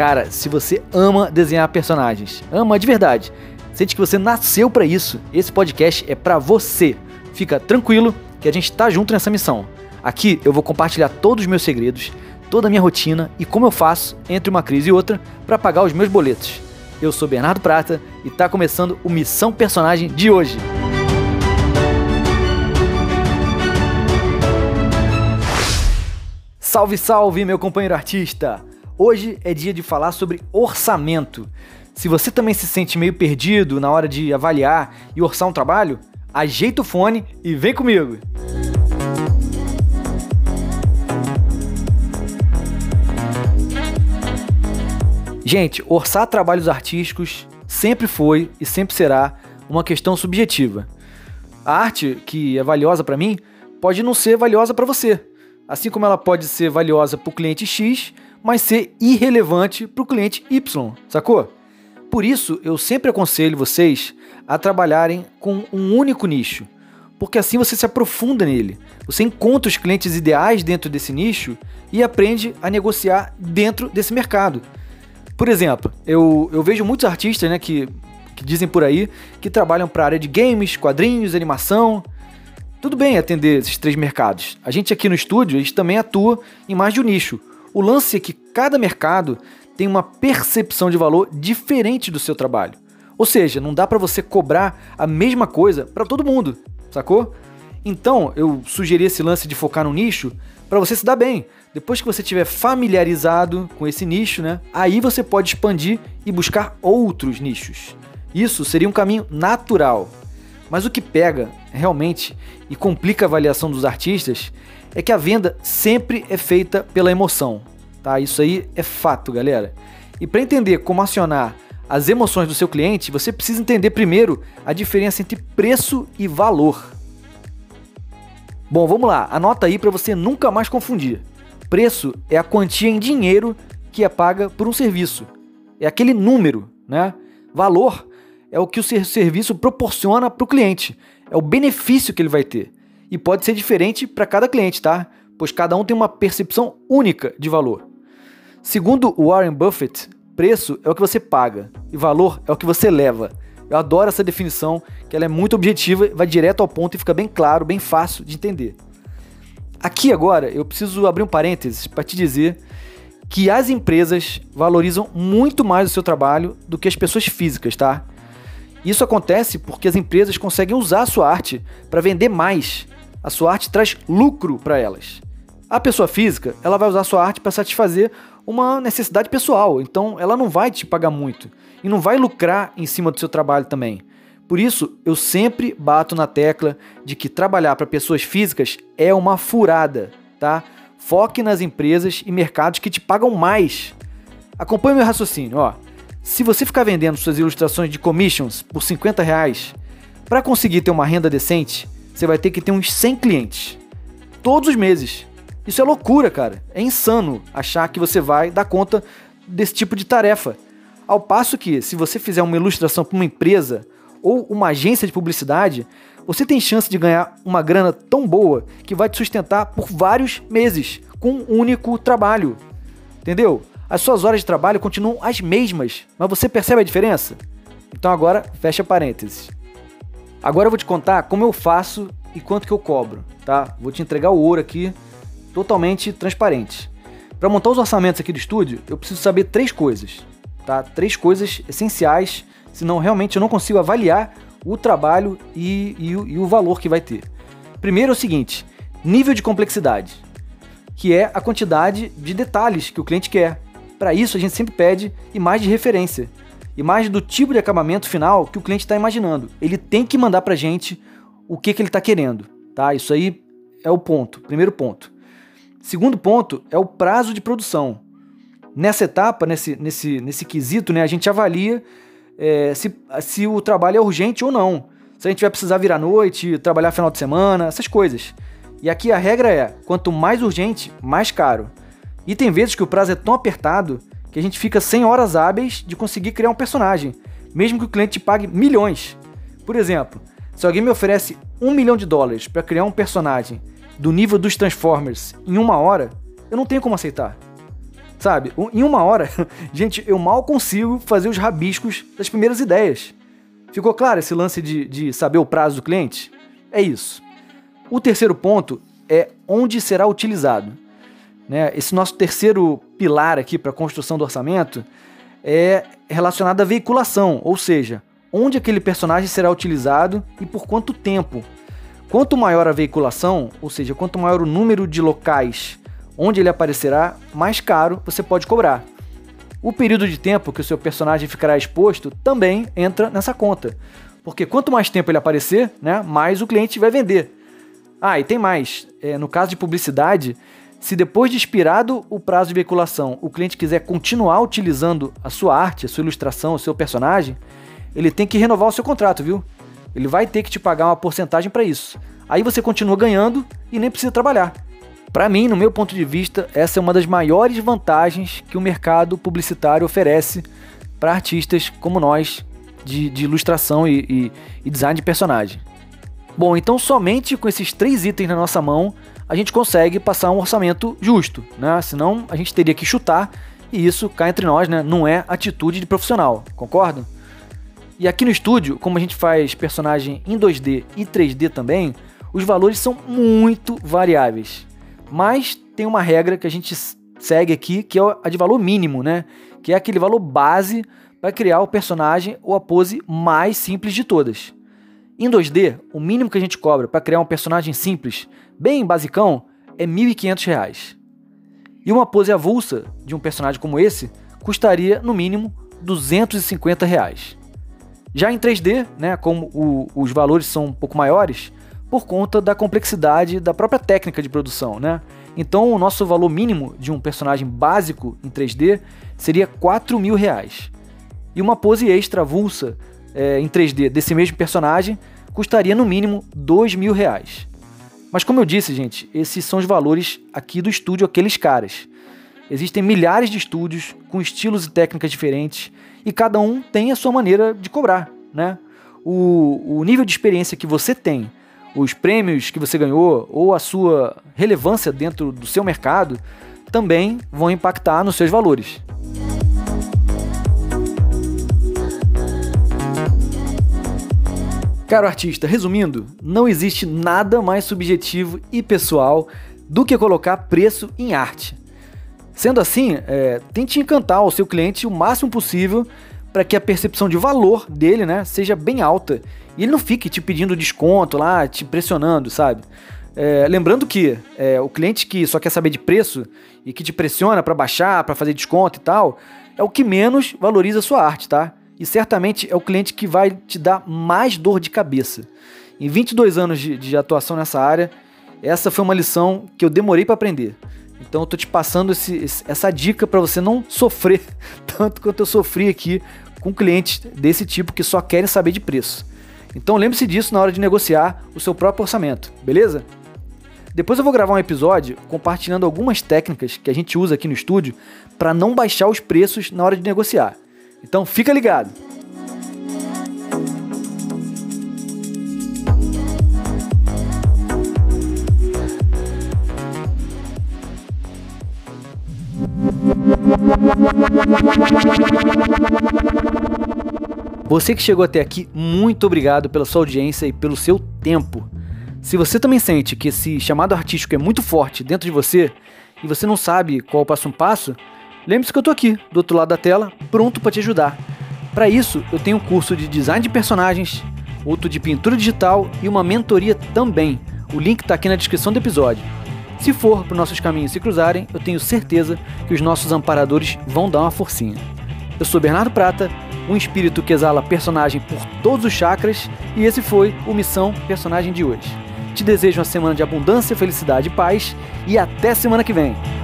Cara, se você ama desenhar personagens, ama de verdade, sente que você nasceu para isso, esse podcast é para você. Fica tranquilo que a gente tá junto nessa missão. Aqui eu vou compartilhar todos os meus segredos, toda a minha rotina e como eu faço entre uma crise e outra para pagar os meus boletos. Eu sou Bernardo Prata e tá começando o Missão Personagem de hoje. Salve, salve, meu companheiro artista! Hoje é dia de falar sobre orçamento. Se você também se sente meio perdido na hora de avaliar e orçar um trabalho, ajeita o fone e vem comigo! Gente, orçar trabalhos artísticos sempre foi e sempre será uma questão subjetiva. A arte que é valiosa para mim pode não ser valiosa para você, assim como ela pode ser valiosa para o cliente X mas ser irrelevante para o cliente Y, sacou? Por isso, eu sempre aconselho vocês a trabalharem com um único nicho, porque assim você se aprofunda nele. Você encontra os clientes ideais dentro desse nicho e aprende a negociar dentro desse mercado. Por exemplo, eu, eu vejo muitos artistas né, que, que dizem por aí que trabalham para a área de games, quadrinhos, animação. Tudo bem atender esses três mercados. A gente aqui no estúdio, a gente também atua em mais de um nicho. O lance é que cada mercado tem uma percepção de valor diferente do seu trabalho. Ou seja, não dá para você cobrar a mesma coisa para todo mundo, sacou? Então, eu sugeri esse lance de focar no nicho para você se dar bem. Depois que você estiver familiarizado com esse nicho, né? Aí você pode expandir e buscar outros nichos. Isso seria um caminho natural. Mas o que pega realmente e complica a avaliação dos artistas é que a venda sempre é feita pela emoção, tá? Isso aí é fato, galera. E para entender como acionar as emoções do seu cliente, você precisa entender primeiro a diferença entre preço e valor. Bom, vamos lá, anota aí para você nunca mais confundir. Preço é a quantia em dinheiro que é paga por um serviço. É aquele número, né? Valor é o que o serviço proporciona para o cliente, é o benefício que ele vai ter e pode ser diferente para cada cliente, tá? Pois cada um tem uma percepção única de valor. Segundo Warren Buffett, preço é o que você paga e valor é o que você leva. Eu adoro essa definição, que ela é muito objetiva, vai direto ao ponto e fica bem claro, bem fácil de entender. Aqui agora eu preciso abrir um parênteses para te dizer que as empresas valorizam muito mais o seu trabalho do que as pessoas físicas, tá? Isso acontece porque as empresas conseguem usar a sua arte para vender mais a sua arte traz lucro para elas. A pessoa física, ela vai usar sua arte para satisfazer uma necessidade pessoal, então ela não vai te pagar muito e não vai lucrar em cima do seu trabalho também. Por isso, eu sempre bato na tecla de que trabalhar para pessoas físicas é uma furada, tá? Foque nas empresas e mercados que te pagam mais. Acompanhe meu raciocínio, ó. Se você ficar vendendo suas ilustrações de commissions por 50 reais, para conseguir ter uma renda decente, você vai ter que ter uns 100 clientes. Todos os meses. Isso é loucura, cara. É insano achar que você vai dar conta desse tipo de tarefa. Ao passo que, se você fizer uma ilustração para uma empresa ou uma agência de publicidade, você tem chance de ganhar uma grana tão boa que vai te sustentar por vários meses com um único trabalho. Entendeu? As suas horas de trabalho continuam as mesmas, mas você percebe a diferença? Então agora fecha parênteses. Agora eu vou te contar como eu faço e quanto que eu cobro, tá? Vou te entregar o ouro aqui totalmente transparente. Para montar os orçamentos aqui do estúdio, eu preciso saber três coisas, tá? Três coisas essenciais, senão realmente eu não consigo avaliar o trabalho e, e, e o valor que vai ter. Primeiro é o seguinte: nível de complexidade, que é a quantidade de detalhes que o cliente quer. Para isso, a gente sempre pede imagem de referência, imagem do tipo de acabamento final que o cliente está imaginando. Ele tem que mandar para a gente o que, que ele está querendo, tá? Isso aí é o ponto, primeiro ponto. Segundo ponto é o prazo de produção. Nessa etapa, nesse, nesse, nesse quesito, né, a gente avalia é, se, se o trabalho é urgente ou não. Se a gente vai precisar virar noite, trabalhar final de semana, essas coisas. E aqui a regra é: quanto mais urgente, mais caro. E tem vezes que o prazo é tão apertado que a gente fica 100 horas hábeis de conseguir criar um personagem, mesmo que o cliente te pague milhões. Por exemplo, se alguém me oferece um milhão de dólares para criar um personagem do nível dos Transformers em uma hora, eu não tenho como aceitar. Sabe? Em uma hora, gente, eu mal consigo fazer os rabiscos das primeiras ideias. Ficou claro esse lance de, de saber o prazo do cliente? É isso. O terceiro ponto é onde será utilizado. Né? Esse nosso terceiro pilar aqui para a construção do orçamento é relacionado à veiculação, ou seja, onde aquele personagem será utilizado e por quanto tempo. Quanto maior a veiculação, ou seja, quanto maior o número de locais onde ele aparecerá, mais caro você pode cobrar. O período de tempo que o seu personagem ficará exposto também entra nessa conta. Porque quanto mais tempo ele aparecer, né, mais o cliente vai vender. Ah, e tem mais. É, no caso de publicidade, se depois de expirado o prazo de veiculação, o cliente quiser continuar utilizando a sua arte, a sua ilustração, o seu personagem, ele tem que renovar o seu contrato, viu? Ele vai ter que te pagar uma porcentagem para isso. Aí você continua ganhando e nem precisa trabalhar. Para mim, no meu ponto de vista, essa é uma das maiores vantagens que o mercado publicitário oferece para artistas como nós, de, de ilustração e, e, e design de personagem. Bom, então somente com esses três itens na nossa mão a gente consegue passar um orçamento justo, né? Senão a gente teria que chutar e isso cá entre nós, né? Não é atitude de profissional, concordo? E aqui no estúdio, como a gente faz personagem em 2D e 3D também, os valores são muito variáveis. Mas tem uma regra que a gente segue aqui, que é a de valor mínimo, né? Que é aquele valor base para criar o personagem ou a pose mais simples de todas. Em 2D, o mínimo que a gente cobra para criar um personagem simples, bem basicão, é R$ 1.500. E uma pose avulsa de um personagem como esse custaria, no mínimo, 250 reais. Já em 3D, né, como o, os valores são um pouco maiores, por conta da complexidade da própria técnica de produção, né? Então o nosso valor mínimo de um personagem básico em 3D seria 4 mil reais. E uma pose extra avulsa é, em 3D desse mesmo personagem custaria no mínimo 2 mil reais. Mas como eu disse, gente, esses são os valores aqui do estúdio Aqueles Caras. Existem milhares de estúdios com estilos e técnicas diferentes e cada um tem a sua maneira de cobrar, né? O, o nível de experiência que você tem os prêmios que você ganhou ou a sua relevância dentro do seu mercado também vão impactar nos seus valores. Caro artista, resumindo, não existe nada mais subjetivo e pessoal do que colocar preço em arte. Sendo assim, é, tente encantar o seu cliente o máximo possível para que a percepção de valor dele né, seja bem alta e ele não fique te pedindo desconto lá, te pressionando, sabe? É, lembrando que é, o cliente que só quer saber de preço e que te pressiona para baixar, para fazer desconto e tal, é o que menos valoriza a sua arte, tá? E certamente é o cliente que vai te dar mais dor de cabeça. Em 22 anos de, de atuação nessa área, essa foi uma lição que eu demorei para aprender. Então eu tô te passando esse, essa dica para você não sofrer tanto quanto eu sofri aqui com clientes desse tipo que só querem saber de preço. Então lembre-se disso na hora de negociar o seu próprio orçamento, beleza? Depois eu vou gravar um episódio compartilhando algumas técnicas que a gente usa aqui no estúdio para não baixar os preços na hora de negociar. Então fica ligado! Você que chegou até aqui, muito obrigado pela sua audiência e pelo seu tempo. Se você também sente que esse chamado artístico é muito forte dentro de você e você não sabe qual o passo a passo, lembre-se que eu estou aqui, do outro lado da tela, pronto para te ajudar. Para isso, eu tenho um curso de design de personagens, outro de pintura digital e uma mentoria também. O link está aqui na descrição do episódio. Se for para nossos caminhos se cruzarem, eu tenho certeza que os nossos amparadores vão dar uma forcinha. Eu sou Bernardo Prata um espírito que exala personagem por todos os chakras, e esse foi o Missão Personagem de hoje. Te desejo uma semana de abundância, felicidade e paz, e até semana que vem!